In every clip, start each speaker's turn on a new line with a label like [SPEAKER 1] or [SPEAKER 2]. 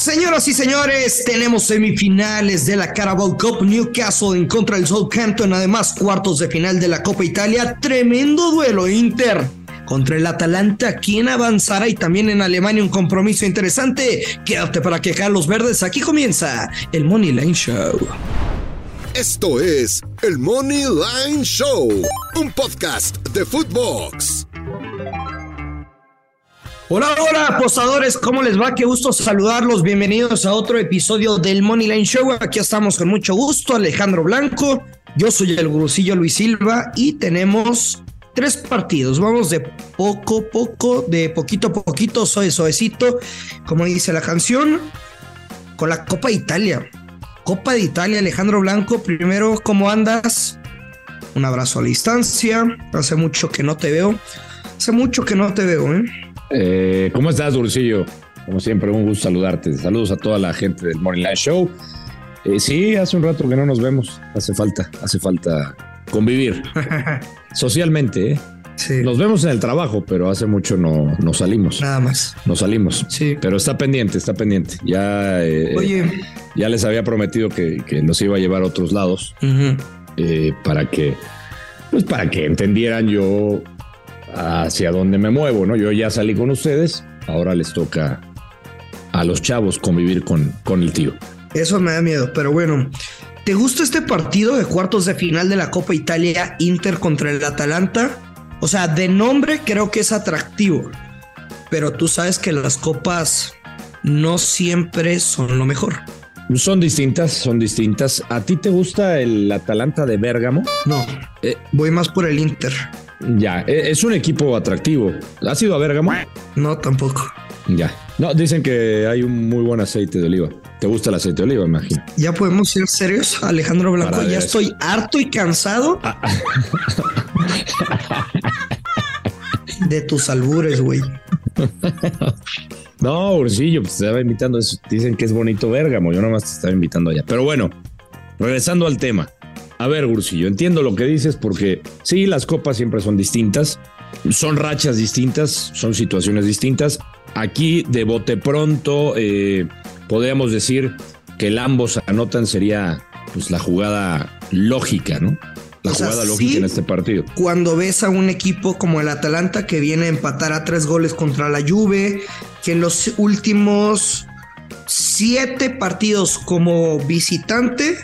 [SPEAKER 1] Señoras y señores, tenemos semifinales de la Carabao Cup Newcastle en contra del Southampton, además cuartos de final de la Copa Italia, tremendo duelo Inter contra el Atalanta, quien avanzará y también en Alemania un compromiso interesante. Quédate para que los verdes, aquí comienza el Money Line Show.
[SPEAKER 2] Esto es el Money Line Show, un podcast de Footbox.
[SPEAKER 1] Hola, hola, apostadores, ¿cómo les va? Qué gusto saludarlos. Bienvenidos a otro episodio del Money Line Show. Aquí estamos con mucho gusto, Alejandro Blanco. Yo soy el gurusillo Luis Silva y tenemos tres partidos. Vamos de poco a poco, de poquito a poquito, soy suavecito, como dice la canción, con la Copa de Italia. Copa de Italia, Alejandro Blanco. Primero, ¿cómo andas? Un abrazo a la distancia. Hace mucho que no te veo. Hace mucho que no te veo, ¿eh?
[SPEAKER 3] Eh, ¿Cómo estás, Dulcillo? Como siempre, un gusto saludarte. Saludos a toda la gente del Morning Live Show. Eh, sí, hace un rato que no nos vemos. Hace falta, hace falta convivir socialmente. ¿eh? Sí. Nos vemos en el trabajo, pero hace mucho no, no salimos.
[SPEAKER 1] Nada más.
[SPEAKER 3] No salimos.
[SPEAKER 1] Sí.
[SPEAKER 3] Pero está pendiente, está pendiente. Ya, eh, Oye. ya les había prometido que, que, los iba a llevar a otros lados para que, pues para que entendieran yo hacia dónde me muevo, ¿no? Yo ya salí con ustedes, ahora les toca a los chavos convivir con, con el tío.
[SPEAKER 1] Eso me da miedo, pero bueno. ¿Te gusta este partido de cuartos de final de la Copa Italia Inter contra el Atalanta? O sea, de nombre creo que es atractivo, pero tú sabes que las copas no siempre son lo mejor.
[SPEAKER 3] Son distintas, son distintas. ¿A ti te gusta el Atalanta de Bérgamo?
[SPEAKER 1] No, eh, voy más por el Inter.
[SPEAKER 3] Ya, e, es un equipo atractivo. ¿Has ido a Bérgamo?
[SPEAKER 1] No, tampoco.
[SPEAKER 3] Ya. No, dicen que hay un muy buen aceite de oliva. ¿Te gusta el aceite de oliva, imagino?
[SPEAKER 1] Ya podemos ser serios, Alejandro Blanco. ya estoy harto y cansado ah. de tus albures, güey.
[SPEAKER 3] No, Ursillo, pues te estaba invitando. Dicen que es bonito Bérgamo. Yo nomás te estaba invitando allá. Pero bueno, regresando al tema. A ver, Ursillo, entiendo lo que dices porque sí, las copas siempre son distintas, son rachas distintas, son situaciones distintas. Aquí, de bote pronto, eh, podríamos decir que el ambos anotan sería pues, la jugada lógica, ¿no? La jugada lógica en este partido.
[SPEAKER 1] Cuando ves a un equipo como el Atalanta que viene a empatar a tres goles contra la Juve, que en los últimos siete partidos como visitante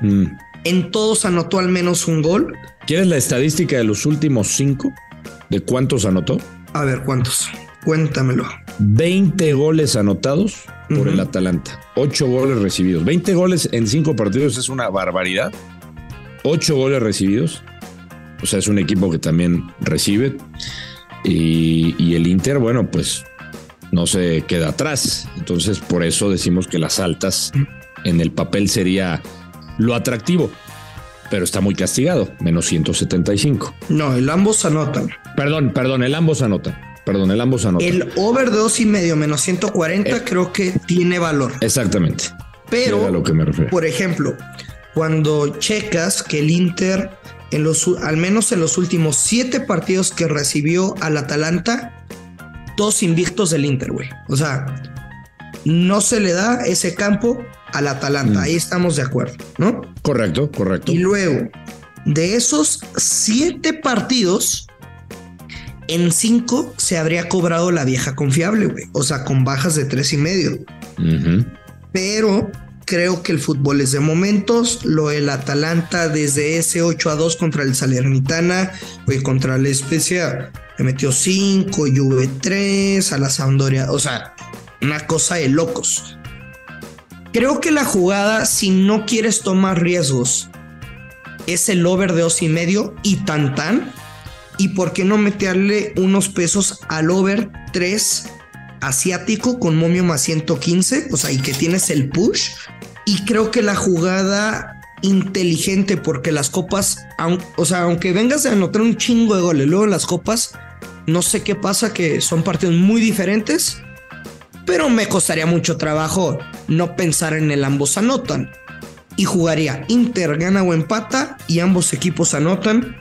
[SPEAKER 1] mm. En todos anotó al menos un gol.
[SPEAKER 3] ¿Quieres la estadística de los últimos cinco? ¿De cuántos anotó?
[SPEAKER 1] A ver, ¿cuántos? Cuéntamelo.
[SPEAKER 3] 20 goles anotados por el Atalanta. 8 goles recibidos. 20 goles en cinco partidos es una barbaridad. 8 goles recibidos. O sea, es un equipo que también recibe. Y, y, el Inter, bueno, pues no se queda atrás. Entonces, por eso decimos que las altas en el papel sería lo atractivo, pero está muy castigado, menos 175.
[SPEAKER 1] No, el ambos anotan.
[SPEAKER 3] Perdón, perdón, el ambos anotan. Perdón, el ambos anotan.
[SPEAKER 1] El over de dos y medio menos 140 eh. creo que tiene valor.
[SPEAKER 3] Exactamente.
[SPEAKER 1] Pero, a lo que me refiero. por ejemplo, cuando checas que el Inter, en los, al menos en los últimos siete partidos que recibió al Atalanta, dos invictos del Inter, güey. O sea, no se le da ese campo al Atalanta. Mm. Ahí estamos de acuerdo, ¿no?
[SPEAKER 3] Correcto, correcto.
[SPEAKER 1] Y luego, de esos siete partidos, en cinco se habría cobrado la vieja confiable, güey. O sea, con bajas de tres y medio. Pero creo que el fútbol es de momentos. Lo del Atalanta desde ese 8 a 2 contra el Salernitana, güey, contra la Especia, le metió 5, Juve 3, a la Sampdoria. O sea, una cosa de locos. Creo que la jugada, si no quieres tomar riesgos, es el over de dos y medio y tan tan. Y por qué no meterle unos pesos al over 3 asiático con momio más 115, o sea, y que tienes el push. Y creo que la jugada inteligente, porque las copas, o sea, aunque vengas a anotar un chingo de goles, luego las copas, no sé qué pasa, que son partidos muy diferentes pero me costaría mucho trabajo no pensar en el ambos anotan. Y jugaría Inter gana o empata y ambos equipos anotan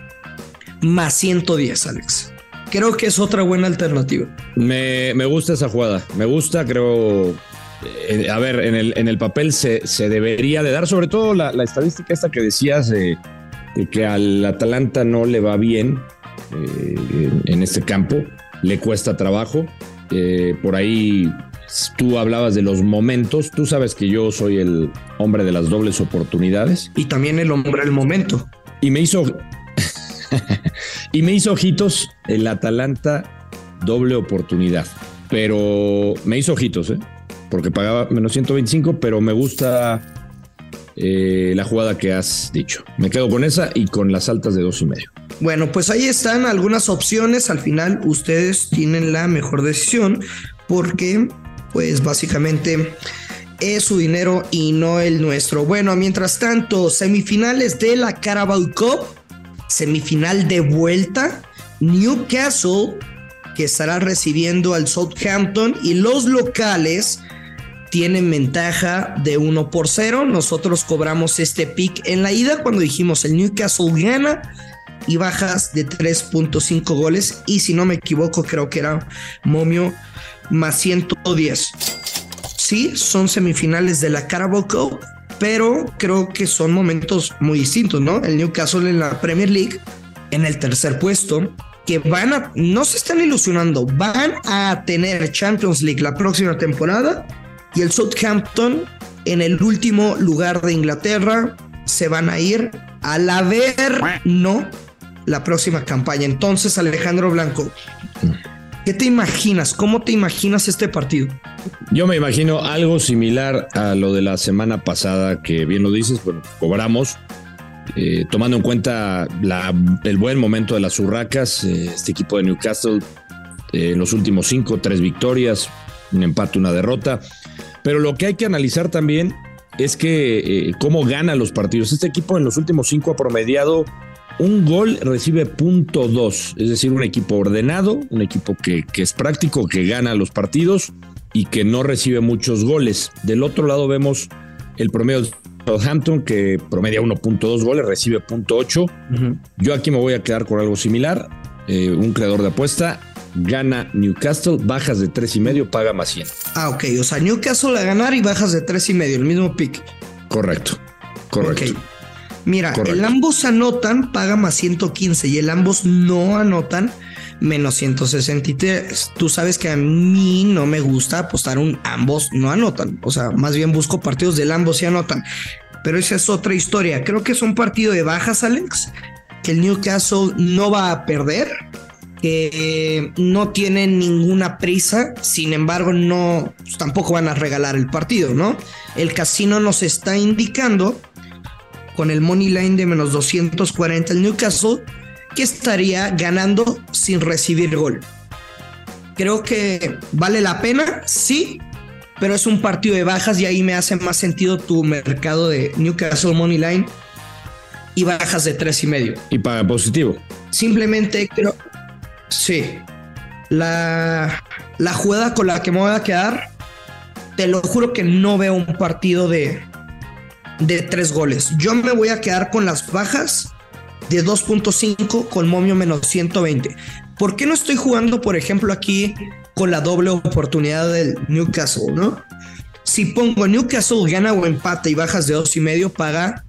[SPEAKER 1] más 110, Alex. Creo que es otra buena alternativa.
[SPEAKER 3] Me, gusta esa jugada. Me gusta, creo eh, a ver, en el, en el papel se, se, debería de dar, sobre todo la, estadística esta que decías de, que al Atalanta no le va bien eh, en, este campo, le cuesta trabajo. Eh, por ahí tú hablabas de los momentos, tú sabes que yo soy el hombre de las dobles oportunidades.
[SPEAKER 1] Y también el hombre del momento.
[SPEAKER 3] Y me hizo... y me hizo ojitos el Atalanta doble oportunidad. Pero me hizo ojitos, ¿eh? porque pagaba menos 125, pero me gusta eh, la jugada que has dicho. Me quedo con esa y con las altas de dos y medio.
[SPEAKER 1] Bueno, pues ahí están algunas opciones. Al final ustedes tienen la mejor decisión porque, pues básicamente es su dinero y no el nuestro. Bueno, mientras tanto, semifinales de la Carabao Cup, semifinal de vuelta, Newcastle que estará recibiendo al Southampton y los locales tienen ventaja de 1 por 0. Nosotros cobramos este pick en la ida cuando dijimos el Newcastle gana y bajas de 3.5 goles. Y si no me equivoco, creo que era momio más 110. Sí, son semifinales de la Carabao Cup, pero creo que son momentos muy distintos, ¿no? El Newcastle en la Premier League, en el tercer puesto, que van a, no se están ilusionando, van a tener Champions League la próxima temporada y el Southampton en el último lugar de Inglaterra se van a ir a la ver no la próxima campaña. Entonces, Alejandro Blanco, ¿qué te imaginas? ¿Cómo te imaginas este partido?
[SPEAKER 3] Yo me imagino algo similar a lo de la semana pasada, que bien lo dices, bueno, cobramos, eh, tomando en cuenta el buen momento de las Urracas, eh, este equipo de Newcastle, eh, en los últimos cinco, tres victorias, un empate, una derrota. Pero lo que hay que analizar también es que cómo gana los partidos. Este equipo en los últimos cinco ha promediado un gol, recibe punto dos, es decir, un equipo ordenado, un equipo que, que es práctico, que gana los partidos y que no recibe muchos goles. Del otro lado vemos el promedio de Southampton que promedia 1.2 goles, recibe punto ocho. Yo aquí me voy a quedar con algo similar, eh, un creador de apuesta gana Newcastle, bajas de tres y medio, paga más 100.
[SPEAKER 1] Ah, ok. O sea, Newcastle a ganar y bajas de tres y medio, el mismo pick.
[SPEAKER 3] Correcto. Correcto.
[SPEAKER 1] Mira, el ambos anotan, paga más 115 y el ambos no anotan menos 163. Tú sabes que a mí no me gusta apostar un ambos no anotan. O sea, más bien busco partidos del ambos y anotan. Pero esa es otra historia. Creo que es un partido de bajas, Alex, que el Newcastle no va a perder que no tienen ninguna prisa, sin embargo no pues, tampoco van a regalar el partido, ¿no? El casino nos está indicando con el money line de menos 240 el Newcastle que estaría ganando sin recibir gol. Creo que vale la pena, sí, pero es un partido de bajas y ahí me hace más sentido tu mercado de Newcastle Money Line y bajas de tres y medio.
[SPEAKER 3] Y para positivo.
[SPEAKER 1] Simplemente creo, Sí. La, la jugada con la que me voy a quedar, te lo juro que no veo un partido de, de tres goles. Yo me voy a quedar con las bajas de 2.5 con momio menos 120. ¿Por qué no estoy jugando, por ejemplo, aquí con la doble oportunidad del Newcastle, no? Si pongo Newcastle gana o empate y bajas de dos y medio, paga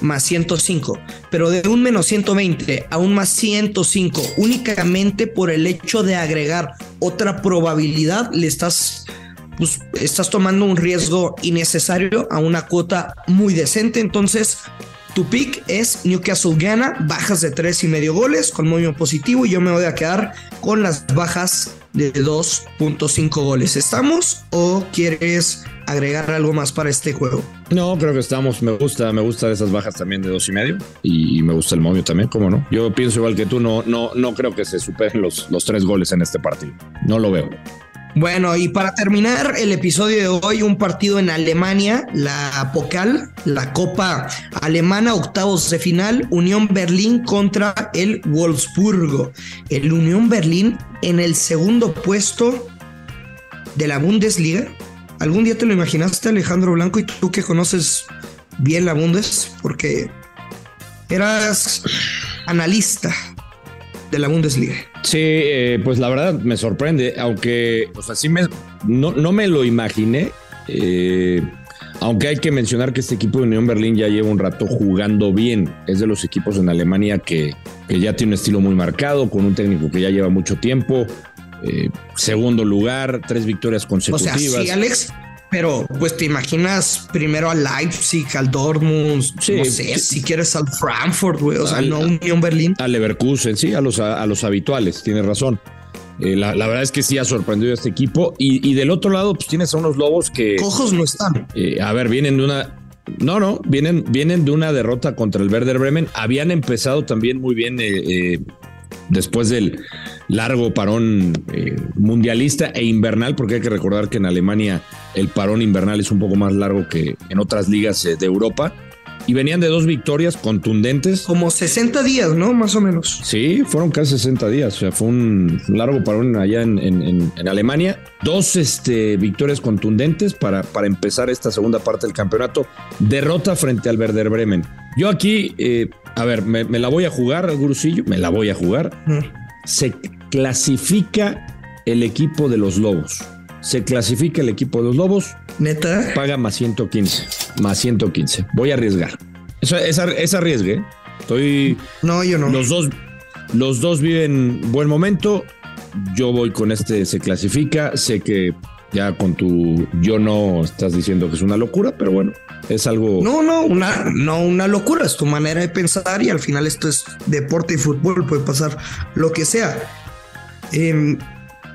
[SPEAKER 1] más 105, pero de un menos 120 a un más 105 únicamente por el hecho de agregar otra probabilidad, le estás, pues, estás tomando un riesgo innecesario a una cuota muy decente. Entonces, tu pick es Newcastle gana, bajas de tres y medio goles con movimiento positivo y yo me voy a quedar con las bajas de 2.5 goles. ¿Estamos o quieres agregar algo más para este juego?
[SPEAKER 3] No, creo que estamos. Me gusta, me gusta esas bajas también de dos y medio y me gusta el movio también, ¿cómo no? Yo pienso igual que tú, no, no, no creo que se superen los, los tres goles en este partido. No lo veo.
[SPEAKER 1] Bueno, y para terminar el episodio de hoy, un partido en Alemania, la Pokal, la Copa Alemana, octavos de final, Unión Berlín contra el Wolfsburgo. El Unión Berlín en el segundo puesto de la Bundesliga. ¿Algún día te lo imaginaste, Alejandro Blanco, y tú que conoces bien la Bundes? Porque eras analista de la Bundesliga.
[SPEAKER 3] Sí, eh, pues la verdad me sorprende, aunque, o sea, sí me, no, no me lo imaginé Eh, aunque hay que mencionar que este equipo de Unión Berlín ya lleva un rato jugando bien. Es de los equipos en Alemania que, que ya tiene un estilo muy marcado, con un técnico que ya lleva mucho tiempo. Eh, segundo lugar, tres victorias consecutivas. O
[SPEAKER 1] sea, sí, Alex, pero pues te imaginas primero al Leipzig, al Dortmund, no sé, si quieres al Frankfurt, güey, o sea, no Unión Berlín.
[SPEAKER 3] Al Leverkusen, sí, a los, a, los habituales, tienes razón. Eh, la, verdad es que sí ha sorprendido a este equipo. Y, del otro lado, pues tienes a unos lobos que.
[SPEAKER 1] Cojos no están.
[SPEAKER 3] Eh, a ver, vienen de una. No, no, vienen, vienen de una derrota contra el Werder Bremen. Habían empezado también muy bien eh, después del largo parón mundialista e invernal, porque hay que recordar que en Alemania el parón invernal es un poco más largo que en otras ligas de Europa y venían de dos victorias contundentes.
[SPEAKER 1] Como 60 días, ¿no? Más o menos.
[SPEAKER 3] Sí, fueron casi 60 días. O sea, fue un largo parón allá en, Alemania. Dos este, victorias contundentes para, para empezar esta segunda parte del campeonato. Derrota frente al Werder Bremen. Yo aquí, eh, a ver, me, la voy a jugar, Gurusillo, me la voy a jugar. Se clasifica el equipo de los Lobos. Se clasifica el equipo de los Lobos.
[SPEAKER 1] Neta.
[SPEAKER 3] Paga más 115. Más 115. Voy a arriesgar. Eso, es, arriesgue. Estoy.
[SPEAKER 1] No, yo no.
[SPEAKER 3] Los dos, los dos viven buen momento. Yo voy con este, se clasifica. Sé que ya con tu yo no estás diciendo que es una locura, pero bueno, es algo.
[SPEAKER 1] No, no, una, no una locura, es tu manera de pensar y al final esto es deporte y fútbol, puede pasar lo que sea. Eh,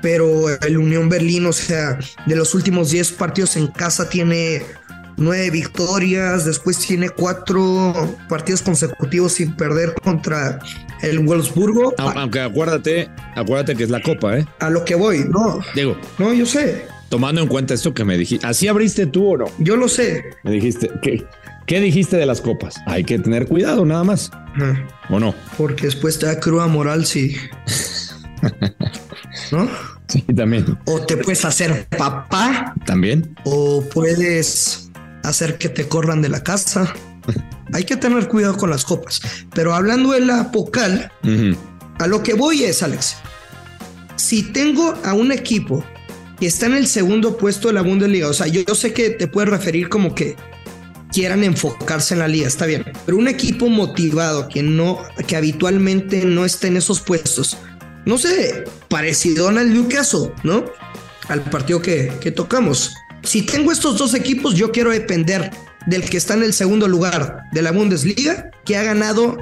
[SPEAKER 1] pero el Unión Berlín, o sea, de los últimos 10 partidos en casa tiene nueve victorias, después tiene cuatro partidos consecutivos sin perder contra el Wolfsburgo.
[SPEAKER 3] Aunque acuérdate, acuérdate que es la copa, ¿eh?
[SPEAKER 1] A lo que voy, no.
[SPEAKER 3] Digo.
[SPEAKER 1] No, yo sé.
[SPEAKER 3] Tomando en cuenta esto que me dijiste, ¿así abriste tú o no?
[SPEAKER 1] Yo lo sé.
[SPEAKER 3] Me dijiste, ¿qué, qué dijiste de las copas? Hay que tener cuidado nada más. ¿O no?
[SPEAKER 1] Porque después te da cruda moral si... ¿No?
[SPEAKER 3] Sí, también.
[SPEAKER 1] O te puedes hacer papá.
[SPEAKER 3] También.
[SPEAKER 1] O puedes hacer que te corran de la casa. Hay que tener cuidado con las copas. Pero hablando de la Pocal, a lo que voy es, Alex, si tengo a un equipo que está en el segundo puesto de la Bundesliga, o sea, yo, yo sé que te puedes referir como que quieran enfocarse en la liga, está bien, pero un equipo motivado que no, que habitualmente no está en esos puestos, no sé, parecido al Newcastle, ¿no? Al partido que, tocamos. Si tengo estos dos equipos, yo quiero depender del que está en el segundo lugar de la Bundesliga, que ha ganado,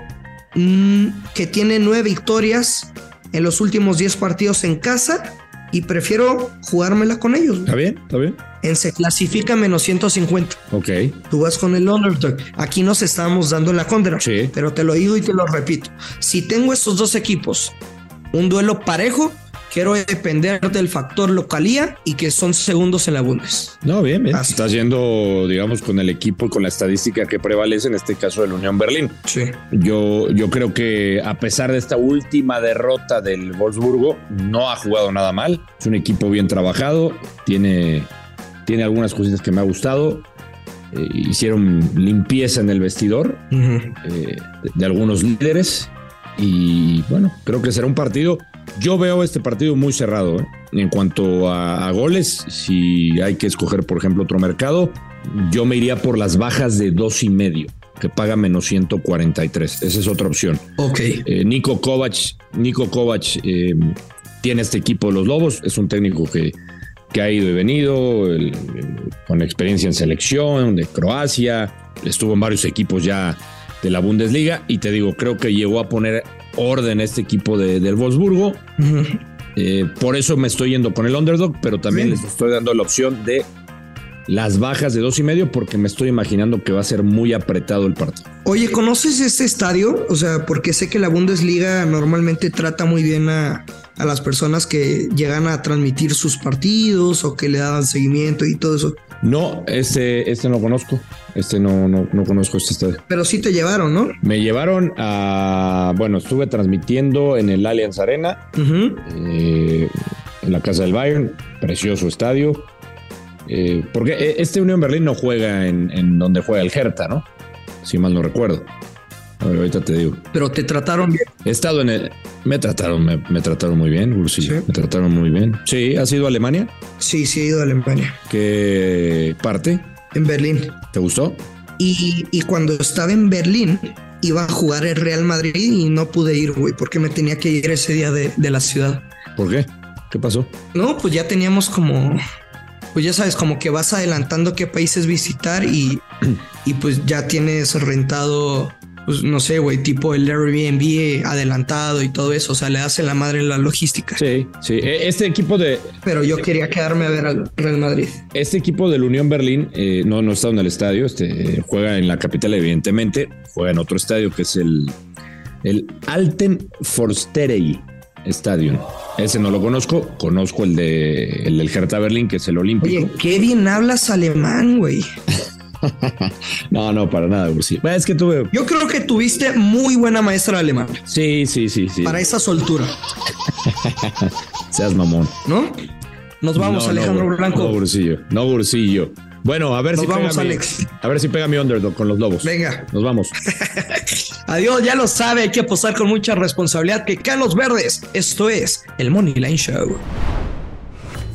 [SPEAKER 1] mm, que tiene nueve victorias en los últimos diez partidos en casa y prefiero jugármela con ellos.
[SPEAKER 3] Está bien, está bien.
[SPEAKER 1] En se clasifica menos 150.
[SPEAKER 3] Ok.
[SPEAKER 1] Tú vas con el underdog. Aquí nos estábamos dando la contra. Sí. Pero te lo digo y te lo repito. Si tengo estos dos equipos un duelo parejo. Quiero depender del factor localía y que son segundos en la Bundes.
[SPEAKER 3] No, bien, bien. Estás yendo, digamos, con el equipo y con la estadística que prevalece, en este caso del Unión Berlín.
[SPEAKER 1] Sí.
[SPEAKER 3] Yo, yo creo que a pesar de esta última derrota del Wolfsburgo, no ha jugado nada mal. Es un equipo bien trabajado, tiene, tiene algunas cositas que me ha gustado. Eh, hicieron limpieza en el vestidor eh, de algunos líderes y bueno, creo que será un partido. Yo veo este partido muy cerrado. ¿eh? En cuanto a, goles, si hay que escoger, por ejemplo, otro mercado, yo me iría por las bajas de dos y medio, que paga menos 143. Esa es otra opción.
[SPEAKER 1] Ok.
[SPEAKER 3] Eh, Nico Kovac, Nico Kovac eh, tiene este equipo de los Lobos. Es un técnico que, que ha ido y venido, con experiencia en selección de Croacia. Estuvo en varios equipos ya de la Bundesliga. Y te digo, creo que llegó a poner orden este equipo de, del Wolfsburgo. Eh, por eso me estoy yendo con el underdog, pero también les estoy dando la opción de las bajas de dos y medio porque me estoy imaginando que va a ser muy apretado el partido.
[SPEAKER 1] Oye, ¿conoces este estadio? O sea, porque sé que la Bundesliga normalmente trata muy bien a, a las personas que llegan a transmitir sus partidos o que le daban seguimiento y todo eso.
[SPEAKER 3] No, este, este no conozco. Este no, no, no conozco este estadio.
[SPEAKER 1] Pero sí te llevaron, ¿no?
[SPEAKER 3] Me llevaron a. Bueno, estuve transmitiendo en el Allianz Arena, eh, en la casa del Bayern. Precioso estadio. Eh, porque e, este Unión Berlín no juega en, donde juega el Hertha, ¿no? Si mal no recuerdo. A ver, ahorita te digo.
[SPEAKER 1] Pero te trataron bien.
[SPEAKER 3] He estado en el. Me trataron, me, trataron muy bien, Ursillo. Me trataron muy bien. Sí, ¿has ido a Alemania?
[SPEAKER 1] Sí, sí he ido a Alemania.
[SPEAKER 3] ¿Qué parte?
[SPEAKER 1] En Berlín.
[SPEAKER 3] ¿Te gustó?
[SPEAKER 1] Y, y cuando estaba en Berlín, iba a jugar el Real Madrid y no pude ir, güey, porque me tenía que ir ese día de, de la ciudad.
[SPEAKER 3] ¿Por qué? ¿Qué pasó?
[SPEAKER 1] No, pues ya teníamos como pues ya sabes, como que vas adelantando qué países visitar y, y pues ya tienes rentado, pues no sé, güey, tipo el Airbnb adelantado y todo eso. O sea, le hace la madre la logística.
[SPEAKER 3] Sí, sí. E, este equipo de.
[SPEAKER 1] Pero yo quería quedarme a ver al Real Madrid.
[SPEAKER 3] Este equipo del Unión Berlín eh, no, no está en el estadio, este, juega en la capital, evidentemente. Juega en otro estadio que es el, el Alten Forsterei Stadium. Ese no lo conozco, conozco el de el del Hertha Berlín, que es el Olímpico.
[SPEAKER 1] Oye, qué bien hablas alemán, güey.
[SPEAKER 3] no, no, para nada, sí. Es que tuve.
[SPEAKER 1] Yo creo que tuviste muy buena maestra alemán.
[SPEAKER 3] Sí, sí, sí, sí.
[SPEAKER 1] Para esa soltura.
[SPEAKER 3] Seas mamón.
[SPEAKER 1] ¿No? Nos vamos, Alejandro Blanco.
[SPEAKER 3] No, Bursillo. No, Bursillo. Bueno, a ver si
[SPEAKER 1] vamos, Alex.
[SPEAKER 3] a ver si pega mi underdog con los lobos.
[SPEAKER 1] Venga.
[SPEAKER 3] Nos vamos.
[SPEAKER 1] Adiós, ya lo sabe, hay que apostar con mucha responsabilidad que caen los verdes. Esto es el Money Line Show.